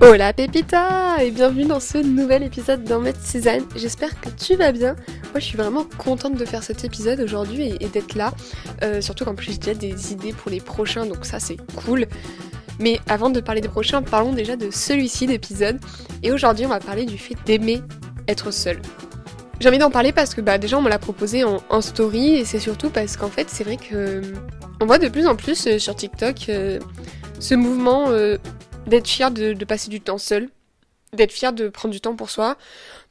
Hola Pépita et bienvenue dans ce nouvel épisode d'En Suzanne. J'espère que tu vas bien. Moi je suis vraiment contente de faire cet épisode aujourd'hui et, d'être là. Euh, surtout qu'en plus j'ai déjà des idées pour les prochains donc ça c'est cool. Mais avant de parler des prochains, parlons déjà de celui-ci d'épisode. Et aujourd'hui on va parler du fait d'aimer être seul. J'ai envie d'en parler parce que bah, déjà on me l'a proposé en, story et c'est surtout parce qu'en fait c'est vrai que on voit de plus en plus euh, sur TikTok euh, ce mouvement d'être fier de, passer du temps seul, d'être fier de prendre du temps pour soi,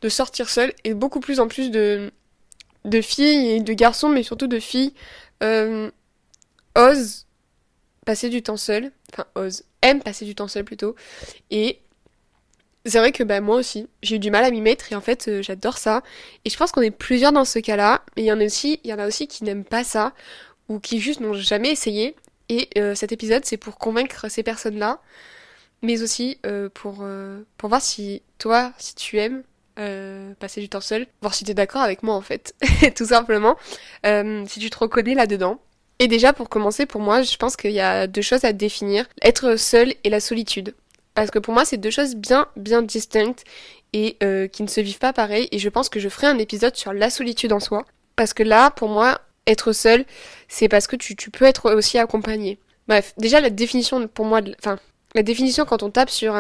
de sortir seul, et beaucoup plus en plus de, filles et de garçons, mais surtout de filles, euh, osent passer du temps seul, enfin osent, aiment passer du temps seul plutôt, et c'est vrai que bah, moi aussi, j'ai eu du mal à m'y mettre et en fait euh, j'adore ça. Et je pense qu'on est plusieurs dans ce cas-là, mais il y en a aussi, il y en a aussi qui n'aiment pas ça ou qui juste n'ont jamais essayé. Et euh, cet épisode c'est pour convaincre ces personnes-là mais aussi euh, pour, euh, pour voir si toi, si tu aimes euh, passer du temps seul, voir si tu es d'accord avec moi en fait, tout simplement, si tu te reconnais là-dedans. Et déjà pour commencer, pour moi, je pense qu'il y a deux choses à définir, être seul et la solitude. Parce que pour moi, c'est deux choses bien, bien distinctes et qui ne se vivent pas pareil. Et je pense que je ferai un épisode sur la solitude en soi. Parce que là, pour moi, être seul, c'est parce que tu, tu peux être aussi accompagné. Bref, déjà la définition pour moi, enfin la définition quand on tape sur,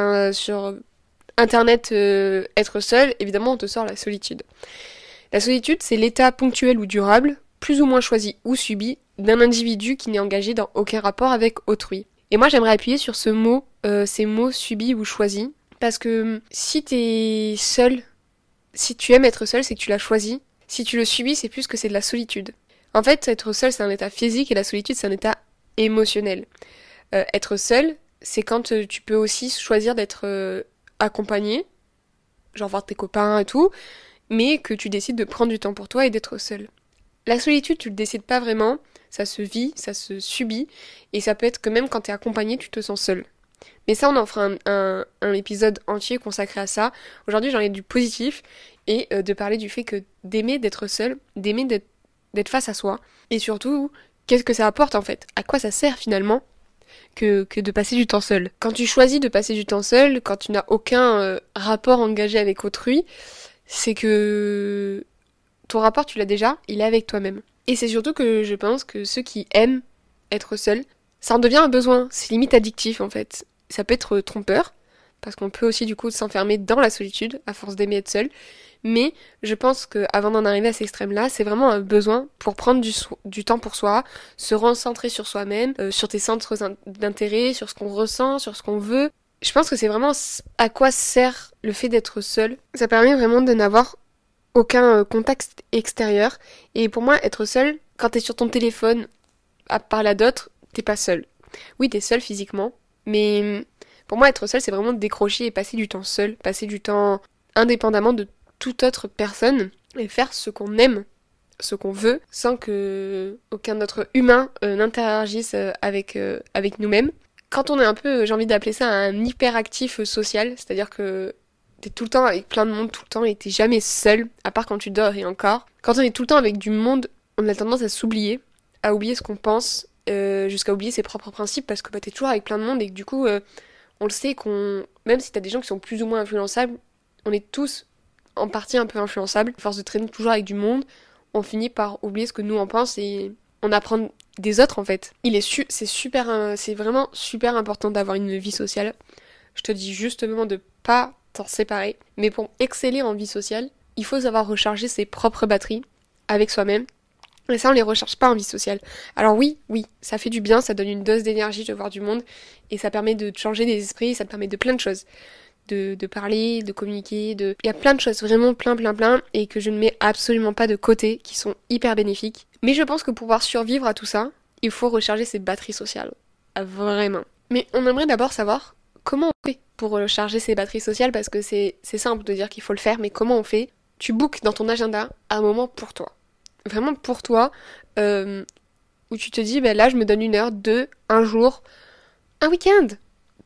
Internet euh, être seul, évidemment on te sort la solitude. La solitude, c'est l'état ponctuel ou durable, plus ou moins choisi ou subi, d'un individu qui n'est engagé dans aucun rapport avec autrui. Et moi j'aimerais appuyer sur ce mot, euh, ces mots subis ou choisis, parce que hum, si t'es seul, si tu aimes être seul, c'est que tu l'as choisi. Si tu le subis, c'est plus que c'est de la solitude. En fait, être seul, c'est un état physique et la solitude, c'est un état émotionnel. Euh, être seul, c'est quand euh, tu peux aussi choisir d'être euh, accompagné, genre voir tes copains et tout, mais que tu décides de prendre du temps pour toi et d'être seul. La solitude, tu le décides pas vraiment, ça se vit, ça se subit, et ça peut être que même quand tu es accompagné, tu te sens seul. Mais ça, on en fera un, épisode entier consacré à ça. Aujourd'hui, j'en ai du positif et euh, de parler du fait que d'aimer d'être seul, d'aimer d'être face à soi, et surtout, qu'est-ce que ça apporte en fait? À quoi ça sert finalement? Que, de passer du temps seul. Quand tu choisis de passer du temps seul, quand tu n'as aucun euh, rapport engagé avec autrui, c'est que ton rapport tu l'as déjà, il est avec toi-même. Et c'est surtout que je pense que ceux qui aiment être seuls, ça en devient un besoin, c'est limite addictif en fait. Ça peut être trompeur, parce qu'on peut aussi du coup s'enfermer dans la solitude à force d'aimer être seul, mais je pense qu'avant d'en arriver à cet extrême-là, c'est vraiment un besoin pour prendre du, temps pour soi, se recentrer sur soi-même, euh, sur tes centres d'intérêt, sur ce qu'on ressent, sur ce qu'on veut. Je pense que c'est vraiment à quoi sert le fait d'être seul. Ça permet vraiment de n'avoir aucun euh, contact extérieur. Et pour moi, être seul, quand t'es sur ton téléphone, à parler à d'autres, t'es pas seul. Oui, t'es seul physiquement, mais pour moi, être seul, c'est vraiment décrocher et passer du temps seul, passer du temps indépendamment de toute autre personne et faire ce qu'on aime, ce qu'on veut, sans que aucun autre humain euh, n'interagisse euh, avec, euh, avec nous-mêmes. Quand on est un peu, j'ai envie d'appeler ça un hyperactif social, c'est-à-dire que t'es tout le temps avec plein de monde tout le temps et t'es jamais seul, à part quand tu dors et encore. Quand on est tout le temps avec du monde, on a tendance à s'oublier, à oublier ce qu'on pense, jusqu'à oublier ses propres principes parce que bah, t'es toujours avec plein de monde et que du coup, on le sait qu'on, même si t'as des gens qui sont plus ou moins influençables, on est tous en partie un peu influençable. À force de traîner toujours avec du monde, on finit par oublier ce que nous en pense et on apprend des autres en fait. Il est c'est super, euh, c'est vraiment super important d'avoir une vie sociale. Je te dis justement de pas t'en séparer. Mais pour exceller en vie sociale, il faut savoir recharger ses propres batteries avec soi-même. Et ça, on les recharge pas en vie sociale. Alors oui, oui, ça fait du bien, ça donne une dose d'énergie de voir du monde, et ça permet de changer des esprits, ça te permet de plein de choses de, parler, de communiquer, de... Il y a plein de choses, vraiment plein, plein, plein, et que je ne mets absolument pas de côté, qui sont hyper bénéfiques. Mais je pense que pour pouvoir survivre à tout ça, il faut recharger ses batteries sociales. Ah, vraiment. Mais on aimerait d'abord savoir comment on fait pour recharger ses batteries sociales, parce que c'est simple de dire qu'il faut le faire, mais comment on fait? Tu bookes dans ton agenda un moment pour toi. Vraiment pour toi, euh, où tu te dis, ben là, je me donne une heure, deux, un jour, un week-end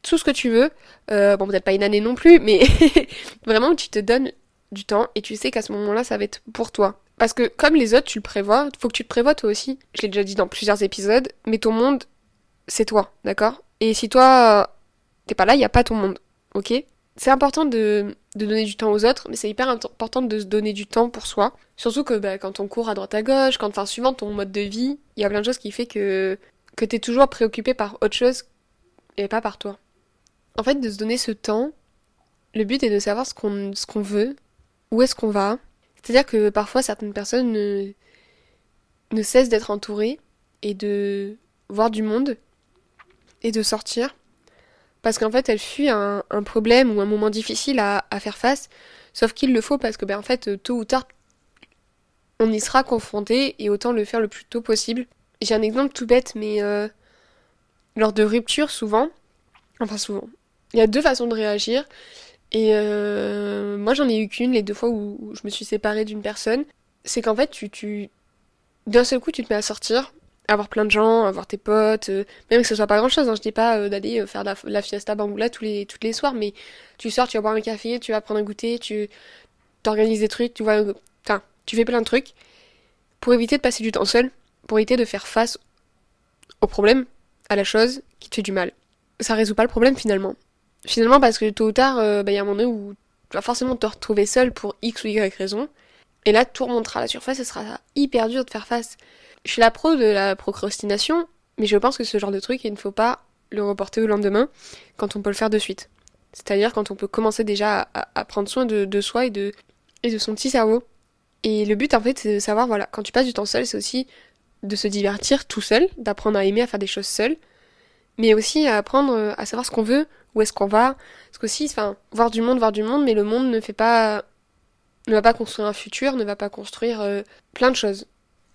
tout ce que tu veux. Euh, bon, peut-être pas une année non plus, mais vraiment tu te donnes du temps et tu sais qu'à ce moment-là, ça va être pour toi. Parce que comme les autres, tu le prévois, faut que tu te prévois toi aussi. Je l'ai déjà dit dans plusieurs épisodes, mais ton monde, c'est toi, d'accord? Et si toi, t'es pas là, il y a pas ton monde. ok? C'est important de, donner du temps aux autres, mais c'est hyper important de se donner du temps pour soi. Surtout que bah, quand on court à droite à gauche, quand, enfin, suivant ton mode de vie, il y a plein de choses qui fait que, que t'es toujours préoccupé par autre chose et pas par toi. En fait, de se donner ce temps, le but est de savoir ce qu'on qu'on veut, où est-ce qu'on va. C'est-à-dire que parfois certaines personnes ne, ne cessent d'être entourées et de voir du monde et de sortir parce qu'en fait elles fuient un, problème ou un moment difficile à, faire face. Sauf qu'il le faut parce que ben en fait tôt ou tard on y sera confronté et autant le faire le plus tôt possible. J'ai un exemple tout bête mais euh, lors de rupture souvent enfin souvent il y a deux façons de réagir. Et euh, moi j'en ai eu qu'une les deux fois où, je me suis séparée d'une personne. C'est qu'en fait tu, tu d'un seul coup tu te mets à sortir avoir plein de gens, avoir tes potes, euh, même que ce soit pas grand chose, hein, je dis pas euh, d'aller euh, faire la, la, fiesta bamboula tous les, les soirs, mais tu sors, tu vas boire un café, tu vas prendre un goûter, tu t'organises des trucs, tu vois, enfin, tu fais plein de trucs pour éviter de passer du temps seul, pour éviter de faire face au problème, à la chose qui te fait du mal. Ça résout pas le problème finalement. Finalement parce que tôt ou tard, bah, il y a un moment où tu vas forcément te retrouver seul pour X ou Y raison, et là tout remontera à la surface, et sera hyper dur de faire face. Je suis la pro de la procrastination, mais je pense que ce genre de truc, il ne faut pas le reporter au lendemain quand on peut le faire de suite. C'est-à-dire quand on peut commencer déjà à, prendre soin de, soi et de, son petit cerveau. Et le but, en fait, c'est de savoir, voilà, quand tu passes du temps seul, c'est aussi de se divertir tout seul, d'apprendre à aimer à faire des choses seul, mais aussi à apprendre à savoir ce qu'on veut, où est-ce qu'on va. Parce qu'aussi, enfin, voir du monde, voir du monde, mais le monde ne fait pas, ne va pas construire un futur, ne va pas construire euh, plein de choses.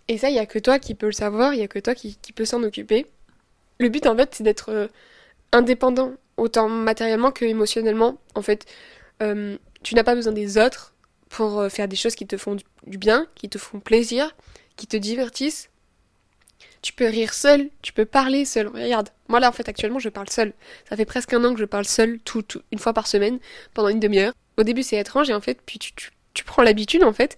Et ça, il y a que toi qui peux le savoir, il y a que toi qui, qui peux s'en occuper. Le but, en fait, c'est d'être euh, indépendant, autant matériellement que émotionnellement. En fait, euh, tu n'as pas besoin des autres pour euh, faire des choses qui te font du bien, qui te font plaisir, qui te divertissent. Tu peux rire seul, tu peux parler seul. Regarde, moi là en fait actuellement je parle seul. Ça fait presque un an que je parle seul tout, une fois par semaine pendant une demi-heure. Au début c'est étrange et en fait puis tu prends l'habitude en fait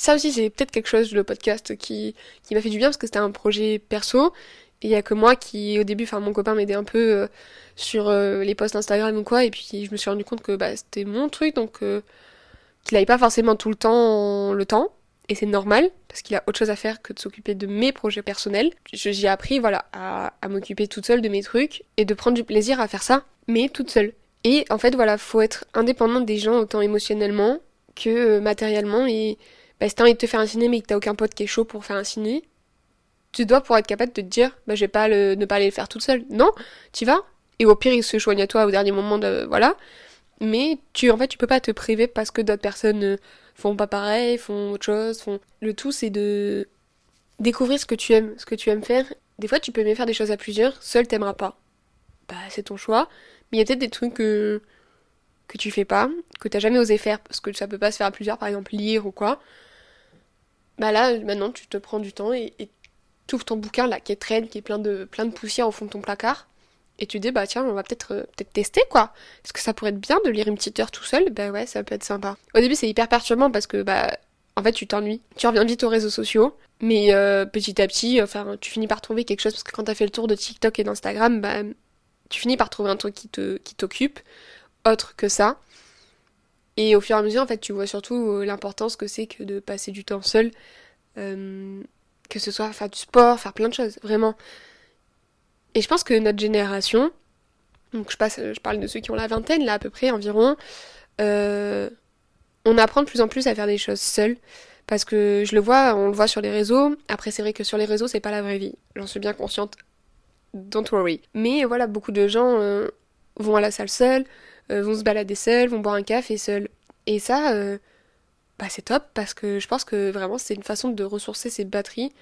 ça aussi, c'est peut-être quelque chose, le podcast, qui, qui m'a fait du bien parce que c'était un projet perso. Et il y a que moi qui, au début, enfin, mon copain m'aidait un peu euh, sur euh, les posts Instagram ou quoi. Et puis, je me suis rendu compte que bah, c'était mon truc, donc euh, qu'il n'avait pas forcément tout le temps le temps. Et c'est normal, parce qu'il a autre chose à faire que de s'occuper de mes projets personnels. J'ai appris, voilà, à, à m'occuper toute seule de mes trucs et de prendre du plaisir à faire ça, mais toute seule. Et en fait, voilà, faut être indépendante des gens autant émotionnellement que matériellement et bah, si t'as envie de te faire un ciné mais que t'as aucun pote qui est chaud pour faire un ciné, tu dois pour être capable de te dire, bah, je vais pas le, ne pas aller le faire toute seule. Non, tu vas. Et au pire, il se joigne à toi au dernier moment de, voilà. Mais tu, en fait, tu peux pas te priver parce que d'autres personnes euh, font pas pareil, font autre chose, font. Le tout, c'est de découvrir ce que tu aimes, ce que tu aimes faire. Des fois, tu peux aimer faire des choses à plusieurs, seul t'aimeras pas. Bah, c'est ton choix. Mais il y a peut-être des trucs que, que tu fais pas, que t'as jamais osé faire parce que ça peut pas se faire à plusieurs, par exemple lire ou quoi bah là, maintenant, tu te prends du temps et, tu ouvres ton bouquin là qui est traîne, qui est plein de, plein de poussière au fond de ton placard. Et tu dis, bah tiens, on va peut-être euh, tester quoi. Est-ce que ça pourrait être bien de lire une petite heure tout seul Bah ouais, ça peut être sympa. Au début, c'est hyper perturbant parce que, bah, en fait, tu t'ennuies. Tu reviens vite aux réseaux sociaux. Mais euh, petit à petit, enfin, tu finis par trouver quelque chose parce que quand t'as fait le tour de TikTok et d'Instagram, bah, tu finis par trouver un truc qui te qui t'occupe, autre que ça. Et au fur et à mesure, en fait, tu vois surtout euh, l'importance que c'est que de passer du temps seul, euh, que ce soit faire du sport, faire plein de choses, vraiment. Et je pense que notre génération, donc je, passe, je parle de ceux qui ont la vingtaine, là à peu près environ, euh, on apprend de plus en plus à faire des choses seuls. Parce que je le vois, on le voit sur les réseaux. Après, c'est vrai que sur les réseaux, c'est pas la vraie vie. J'en suis bien consciente. Don't worry. Mais voilà, beaucoup de gens vont à la salle seuls, euh, vont se balader seuls, vont boire un café seuls. Et ça, euh, bah c'est top parce que je pense que vraiment c'est une façon de ressourcer ses batteries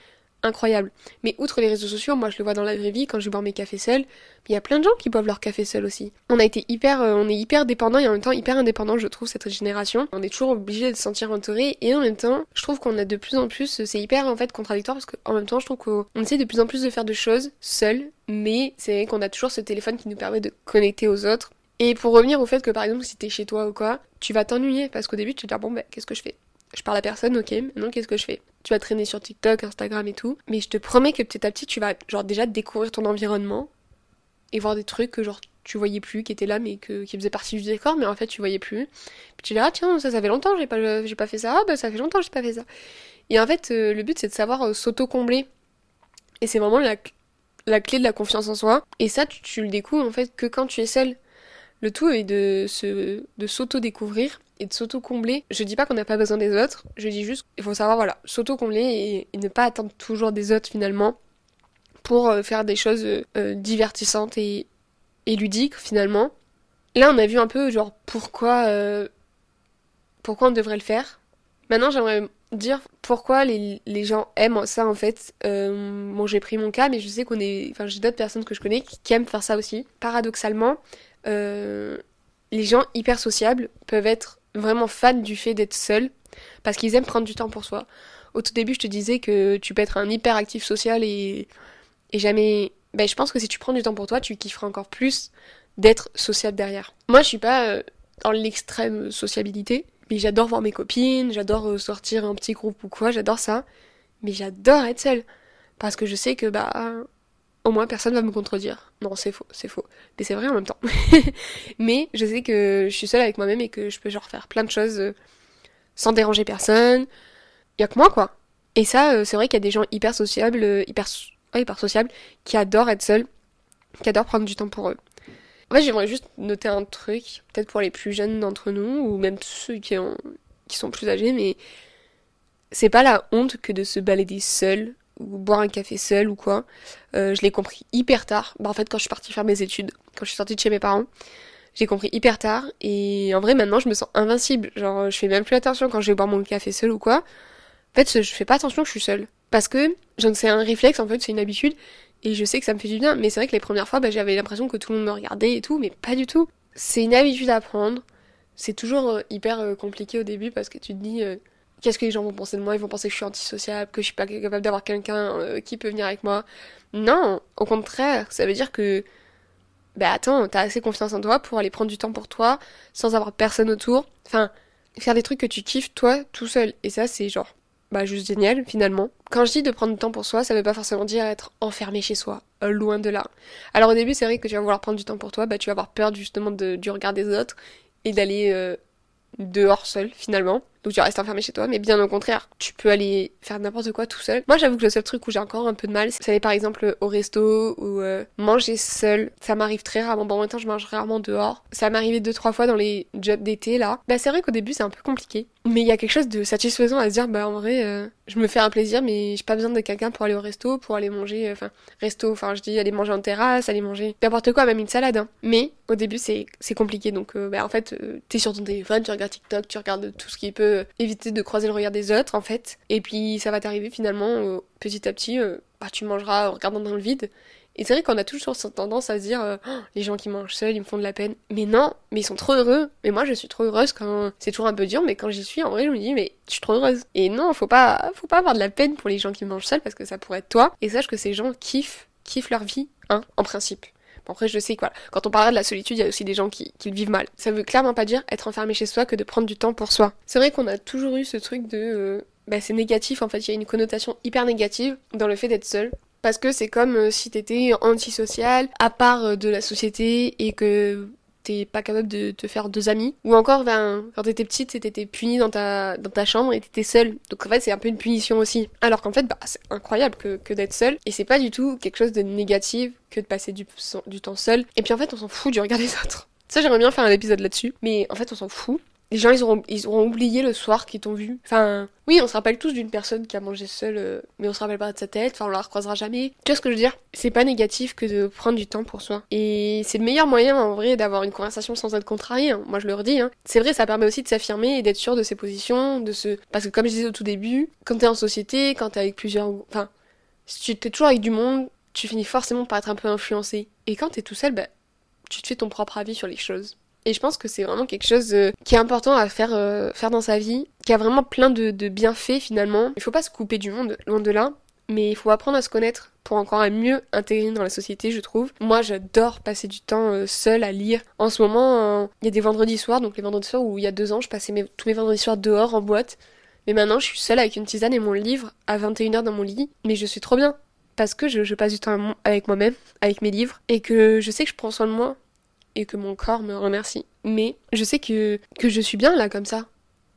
incroyable. Mais outre les réseaux sociaux, moi je le vois dans la vraie vie quand je bois mes cafés seuls, il y a plein de gens qui boivent leur café seuls aussi. On a été hyper, euh, on est hyper dépendant et en même temps hyper indépendant, je trouve cette génération. On est toujours obligé de se sentir entouré et en même temps, je trouve qu'on a de plus en plus, c'est hyper en fait contradictoire parce qu'en même temps, je trouve qu'on essaie de plus en plus de faire de choses seuls, mais c'est qu'on a toujours ce téléphone qui nous permet de connecter aux autres et pour revenir au fait que par exemple si t'es chez toi ou quoi, tu vas t'ennuyer parce qu'au début tu te dis bon ben qu'est-ce que je fais? Je parle à personne, ok, maintenant qu'est-ce que je fais? Tu vas traîner sur TikTok, Instagram et tout, mais je te promets que petit à petit tu vas genre déjà découvrir ton environnement et voir des trucs que genre tu voyais plus, qui étaient là, mais que, qui faisaient partie du décor, mais en fait tu voyais plus. Puis tu dis, ah tiens, ça, ça fait longtemps, j'ai pas, j'ai pas fait ça, ah bah ça fait longtemps, j'ai pas fait ça. Et en fait, euh, le but c'est de savoir euh, s'auto-combler. Et c'est vraiment la, la clé de la confiance en soi. Et ça, tu, tu le découvres en fait que quand tu es seul. Le tout est de se, de s'auto-découvrir et de s'auto-combler. Je dis pas qu'on n'a pas besoin des autres, je dis juste qu'il faut savoir, voilà, s'auto-combler et, ne pas attendre toujours des autres finalement pour euh, faire des choses euh, divertissantes et, et, ludiques finalement. Là, on a vu un peu genre pourquoi, euh, pourquoi on devrait le faire. Maintenant, j'aimerais dire pourquoi les, les, gens aiment ça en fait. Bon, j'ai pris mon cas, mais je sais qu'on est. Enfin, j'ai d'autres personnes que je connais qui, aiment faire ça aussi. Paradoxalement, euh, les gens hyper sociables peuvent être vraiment fans du fait d'être seuls parce qu'ils aiment prendre du temps pour soi. Au tout début, je te disais que tu peux être un hyper actif social et, et jamais. Ben, je pense que si tu prends du temps pour toi, tu kifferas encore plus d'être sociable derrière. Moi, je suis pas euh, dans l'extrême sociabilité, mais j'adore voir mes copines, j'adore euh, sortir un petit groupe ou quoi, j'adore ça. Mais j'adore être seule. Parce que je sais que, bah, au moins personne va me contredire. Non, c'est faux, c'est faux. Mais c'est vrai en même temps. mais je sais que je suis seule avec moi-même et que je peux genre faire plein de choses euh, sans déranger personne. Y a que moi, quoi. Et ça, euh, c'est vrai qu'il y a des gens hyper sociables, euh, hyper, hyper sociables, qui adorent être seuls, qui adorent prendre du temps pour eux. En fait, j'aimerais juste noter un truc, peut-être pour les plus jeunes d'entre nous, ou même ceux qui, qui sont plus âgés, mais c'est pas la honte que de se balader seul ou boire un café seul ou quoi. Euh, je l'ai compris hyper tard. Bah en fait quand je suis partie faire mes études, quand je suis sortie de chez mes parents, j'ai compris hyper tard et en vrai maintenant je me sens invincible. Genre je fais même plus attention quand je vais boire mon café seul ou quoi. En fait je fais pas attention que je suis seule. Parce que c'est un réflexe en fait, c'est une habitude et je sais que ça me fait du bien. Mais c'est vrai que les premières fois bah, j'avais l'impression que tout le monde me regardait et tout, mais pas du tout. C'est une habitude à prendre. C'est toujours euh, hyper euh, compliqué au début parce que tu te dis qu'est-ce que les gens vont penser de moi? Ils vont penser que je suis antisociable, que je suis pas capable d'avoir quelqu'un euh, qui peut venir avec moi. Non, au contraire, ça veut dire que bah attends, t'as assez confiance en toi pour aller prendre du temps pour toi sans avoir personne autour. Enfin, faire des trucs que tu kiffes toi tout seul. Et ça, c'est genre bah juste génial finalement. Quand je dis de prendre du temps pour soi, ça veut pas forcément dire être enfermé chez soi, euh, loin de là. Alors au début, c'est vrai que tu vas vouloir prendre du temps pour toi, bah tu vas avoir peur justement de, du regard des autres et d'aller euh, dehors seul finalement. Donc tu restes enfermé chez toi, mais bien au contraire, tu peux aller faire n'importe quoi tout seul. Moi j'avoue que le seul truc où j'ai encore un peu de mal, c'est aller par exemple au resto ou euh, manger seul. Ça m'arrive très rarement. Bon en même temps je mange rarement dehors. Ça m'est arrivé deux trois fois dans les jobs d'été là. Bah c'est vrai qu'au début c'est un peu compliqué. Mais il y a quelque chose de satisfaisant à se dire, bah en vrai, euh, je me fais un plaisir, mais j'ai pas besoin de quelqu'un pour aller au resto, pour aller manger, euh, enfin, resto, enfin je dis aller manger en terrasse, aller manger n'importe quoi, même une salade. Hein. Mais au début c'est compliqué, donc bah en fait, t'es sur ton téléphone, tu regardes TikTok, tu regardes tout ce qui peut éviter de croiser le regard des autres en fait. Et puis ça va t'arriver finalement euh, petit à petit, euh, bah, tu mangeras en regardant dans le vide. Et c'est vrai qu'on a toujours cette tendance à se dire euh, oh, les gens qui mangent seuls, ils me font de la peine. Mais non, mais ils sont trop heureux. Mais moi je suis trop heureuse quand c'est toujours un peu dur, mais quand j'y suis, en vrai je me dis mais je suis trop heureuse. Et non, faut pas, faut pas avoir de la peine pour les gens qui mangent seuls parce que ça pourrait être toi. Et sache que ces gens kiffent, kiffent leur vie, hein, en principe. Après, je sais que voilà, quand on parle de la solitude, il y a aussi des gens qui, qui, le vivent mal. Ça veut clairement pas dire être enfermé chez soi que de prendre du temps pour soi. C'est vrai qu'on a toujours eu ce truc de... Euh, bah, c'est négatif, en fait, il y a une connotation hyper négative dans le fait d'être seul. Parce que c'est comme euh, si t'étais antisocial, à part euh, de la société, et que t'es pas capable de te faire deux amis. Ou encore, ben, quand t'étais petite, t'étais punie dans ta, dans ta chambre et t'étais seule. Donc en fait, c'est un peu une punition aussi. Alors qu'en fait, bah, c'est incroyable que, d'être seule. Et c'est pas du tout quelque chose de négatif que de passer du temps seul. Et puis en fait, on s'en fout du regard des autres. Ça, j'aimerais bien faire un épisode là-dessus. Mais en fait, on s'en fout les gens ils auront, ils auront oublié le soir qu'ils t'ont vu. Enfin, oui, on se rappelle tous d'une personne qui a mangé seule, euh, mais on se rappelle pas de sa tête, enfin on la recroisera jamais. Tu vois ce que je veux dire? C'est pas négatif que de prendre du temps pour soi. Et c'est le meilleur moyen en vrai d'avoir une conversation sans être contrarié, hein. moi je le redis. Hein. C'est vrai, ça permet aussi de s'affirmer et d'être sûr de ses positions, de se... Parce que comme je disais au tout début, quand t'es en société, quand t'es avec plusieurs... Enfin, si tu t'es toujours avec du monde, tu finis forcément par être un peu influencé. Et quand t'es tout seul, bah, tu te fais ton propre avis sur les choses. Et je pense que c'est vraiment quelque chose euh, qui est important à faire, euh, faire dans sa vie, qui a vraiment plein de, bienfaits finalement. Il faut pas se couper du monde, loin de là, mais il faut apprendre à se connaître pour encore mieux intégrer dans la société, je trouve. Moi, j'adore passer du temps euh, seul à lire. En ce moment, il y a des vendredis soirs, donc les vendredis soirs où il y a deux ans, je passais tous mes vendredis soirs dehors en boîte. Mais maintenant, je suis seule avec une tisane et mon livre à 21h dans mon lit. Mais je suis trop bien. Parce que je, je passe du temps avec moi-même, avec mes livres, et que je sais que je prends soin de moi et que mon corps me remercie. Mais je sais que, que je suis bien là comme ça.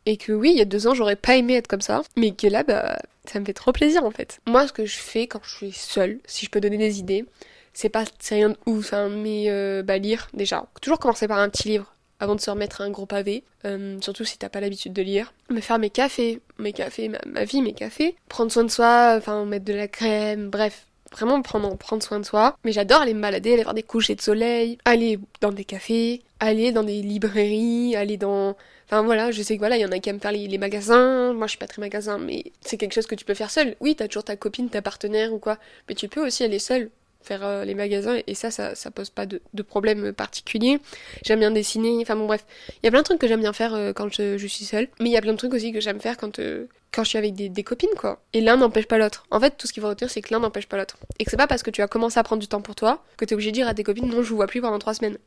Et que oui, il y a deux ans, j'aurais pas aimé être comme ça, mais que là, bah, ça me fait trop plaisir en fait. Moi, ce que je fais quand je suis seule, si je peux donner des idées, c'est pas, c'est rien de ouf, hein, mais euh, bah, lire déjà. Toujours commencer par un petit livre avant de se remettre à un gros pavé, euh, surtout si t'as pas l'habitude de lire. Me faire mes cafés, mes cafés, ma, ma, vie, mes cafés. Prendre soin de soi, enfin mettre de la crème, bref. Vraiment prendre, prendre soin de soi. Mais j'adore aller me balader, aller voir des couchers de soleil, aller dans des cafés, aller dans des librairies, aller dans... Enfin voilà, je sais que voilà, il y en a qui aiment faire les, les magasins. Moi, je suis pas très magasin, mais c'est quelque chose que tu peux faire seul. Oui, t'as toujours ta copine, ta partenaire ou quoi, mais tu peux aussi aller seul faire euh, les magasins et ça, ça, ça pose pas de, de problème particulier. J'aime bien dessiner, enfin bon bref, il y a plein de trucs que j'aime bien faire euh, quand je, je, suis seule, mais il y a plein de trucs aussi que j'aime faire quand euh, quand je suis avec des, copines quoi. Et l'un n'empêche pas l'autre. En fait, tout ce qu'il faut retenir, c'est que l'un n'empêche pas l'autre. Et que c'est pas parce que tu as commencé à prendre du temps pour toi que t'es obligé de dire à tes copines non, je vous vois plus pendant trois semaines.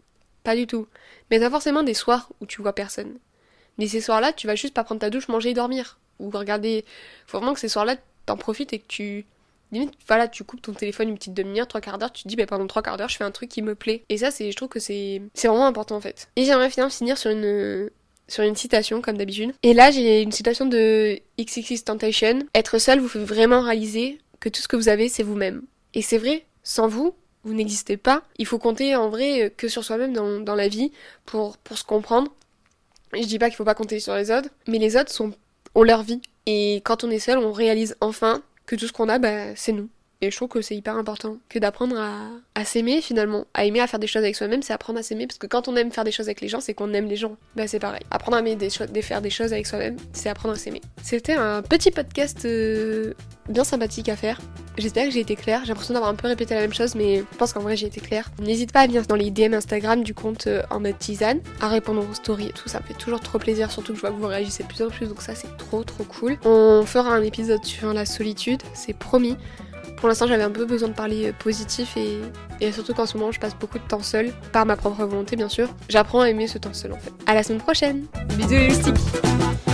Pas du tout. Mais t'as forcément des soirs où tu vois personne. Mais ces soirs-là, tu vas juste pas prendre ta douche, manger et dormir. Ou regarder. Faut vraiment que ces soirs-là, t'en profites et que tu limite voilà tu coupes ton téléphone une petite demi-heure trois quarts d'heure tu te dis bah pendant trois quarts d'heure je fais un truc qui me plaît et ça c'est je trouve que c'est c'est vraiment important en fait et j'aimerais finalement finir sur une sur une citation comme d'habitude. Et là j'ai une citation de XXX Temptation. Être seul vous fait vraiment réaliser que tout ce que vous avez c'est vous-même. Et c'est vrai sans vous vous n'existez pas. Il faut compter en vrai que sur soi-même dans, dans la vie pour pour se comprendre. Je dis pas qu'il faut pas compter sur les autres mais les autres sont ont leur vie. Et quand on est seul on réalise enfin que tout ce qu'on a, bah, c'est nous. Et je trouve que c'est hyper important que d'apprendre à, s'aimer finalement, à aimer à faire des choses avec soi-même, c'est apprendre à s'aimer parce que quand on aime faire des choses avec les gens, c'est qu'on aime les gens. Bah c'est pareil. Apprendre à aimer des des, faire des choses avec soi-même, c'est apprendre à s'aimer. C'était un petit podcast euh, bien sympathique à faire. J'espère que j'ai été claire. J'ai l'impression d'avoir un peu répété la même chose, mais je pense qu'en vrai j'ai été claire. N'hésite pas à venir dans les DM Instagram du compte euh, en mode tisane, à répondre aux stories et tout. Ça me fait toujours trop plaisir, surtout que je vois que vous réagissez de plus en plus, donc ça c'est trop trop cool. On fera un épisode sur la solitude, c'est promis. Pour l'instant, j'avais un peu besoin de parler positif et, surtout qu'en ce moment, je passe beaucoup de temps seule, par ma propre volonté bien sûr. J'apprends à aimer ce temps seul en fait. À la semaine prochaine. Bisous les